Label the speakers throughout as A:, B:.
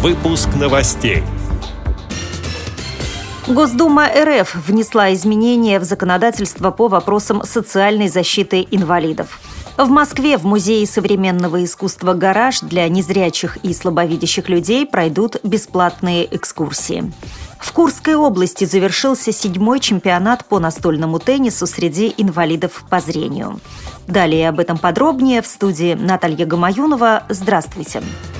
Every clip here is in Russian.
A: Выпуск новостей.
B: Госдума РФ внесла изменения в законодательство по вопросам социальной защиты инвалидов. В Москве в Музее современного искусства «Гараж» для незрячих и слабовидящих людей пройдут бесплатные экскурсии. В Курской области завершился седьмой чемпионат по настольному теннису среди инвалидов по зрению. Далее об этом подробнее в студии Наталья Гамаюнова. Здравствуйте. Здравствуйте.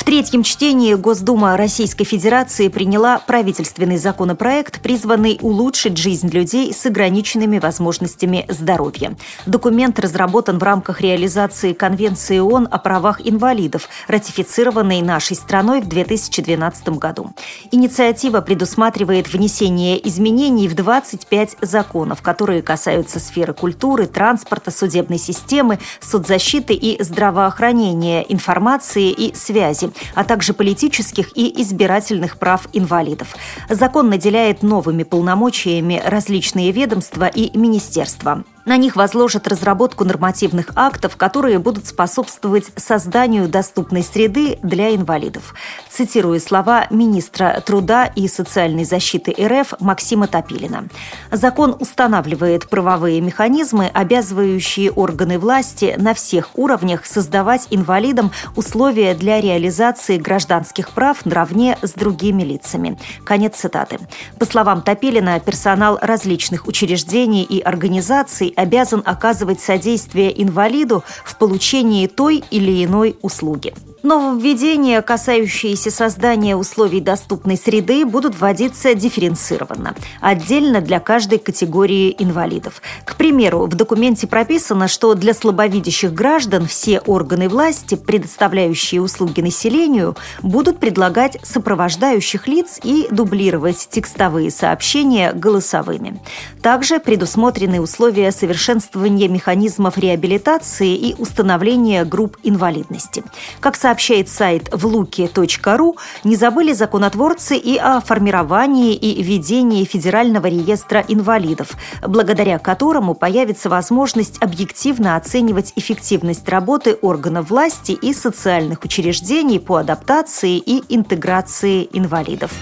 B: В третьем чтении Госдума Российской Федерации приняла правительственный законопроект, призванный улучшить жизнь людей с ограниченными возможностями здоровья. Документ разработан в рамках реализации Конвенции ООН о правах инвалидов, ратифицированной нашей страной в 2012 году. Инициатива предусматривает внесение изменений в 25 законов, которые касаются сферы культуры, транспорта, судебной системы, соцзащиты и здравоохранения, информации и связи, а также политических и избирательных прав инвалидов. Закон наделяет новыми полномочиями различные ведомства и министерства. На них возложат разработку нормативных актов, которые будут способствовать созданию доступной среды для инвалидов. Цитирую слова министра труда и социальной защиты РФ Максима Топилина. Закон устанавливает правовые механизмы, обязывающие органы власти на всех уровнях создавать инвалидам условия для реализации гражданских прав наравне с другими лицами. Конец цитаты. По словам Топилина, персонал различных учреждений и организаций обязан оказывать содействие инвалиду в получении той или иной услуги. Нововведения, касающиеся создания условий доступной среды, будут вводиться дифференцированно, отдельно для каждой категории инвалидов. К примеру, в документе прописано, что для слабовидящих граждан все органы власти, предоставляющие услуги населению, будут предлагать сопровождающих лиц и дублировать текстовые сообщения голосовыми. Также предусмотрены условия совершенствования механизмов реабилитации и установления групп инвалидности. Как сообщается сообщает сайт влуки.ру, не забыли законотворцы и о формировании и ведении Федерального реестра инвалидов, благодаря которому появится возможность объективно оценивать эффективность работы органов власти и социальных учреждений по адаптации и интеграции инвалидов.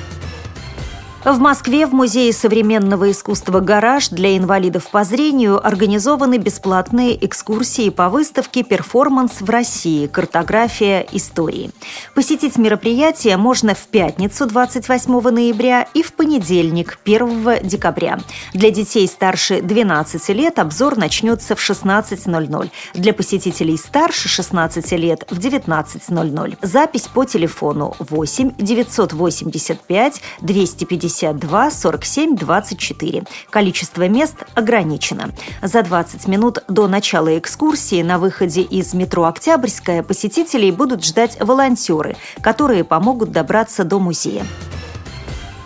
B: В Москве в Музее современного искусства «Гараж» для инвалидов по зрению организованы бесплатные экскурсии по выставке «Перформанс в России. Картография истории». Посетить мероприятие можно в пятницу 28 ноября и в понедельник 1 декабря. Для детей старше 12 лет обзор начнется в 16.00. Для посетителей старше 16 лет в 19.00. Запись по телефону 8 985 250 52 47 24. Количество мест ограничено. За 20 минут до начала экскурсии на выходе из метро «Октябрьская» посетителей будут ждать волонтеры, которые помогут добраться до музея.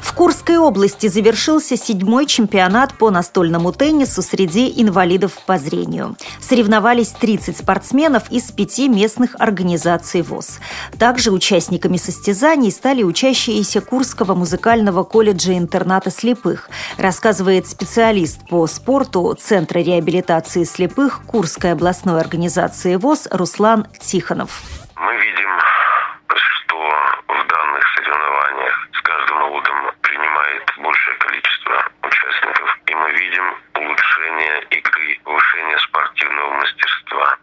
B: В Курской области завершился седьмой чемпионат по настольному теннису среди инвалидов по зрению. Соревновались 30 спортсменов из пяти местных организаций ВОЗ. Также участниками состязаний стали учащиеся Курского музыкального колледжа-интерната слепых, рассказывает специалист по спорту Центра реабилитации слепых Курской областной организации ВОЗ Руслан Тихонов.
C: Мы видим видим улучшение игры, улучшение спортивного мастерства.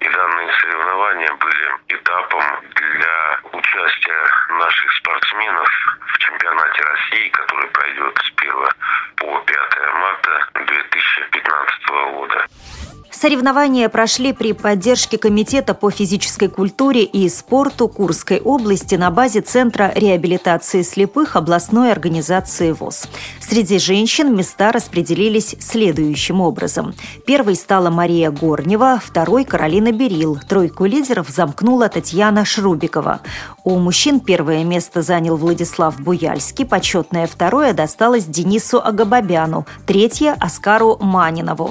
C: И данные соревнования были этапом для участия наших спортсменов в чемпионате России, который пройдет с 1 по 5 марта
B: Соревнования прошли при поддержке Комитета по физической культуре и спорту Курской области на базе Центра реабилитации слепых областной организации ВОЗ. Среди женщин места распределились следующим образом. Первой стала Мария Горнева, второй – Каролина Берил. Тройку лидеров замкнула Татьяна Шрубикова. У мужчин первое место занял Владислав Буяльский, почетное второе досталось Денису Агабабяну, третье – Оскару Манинову.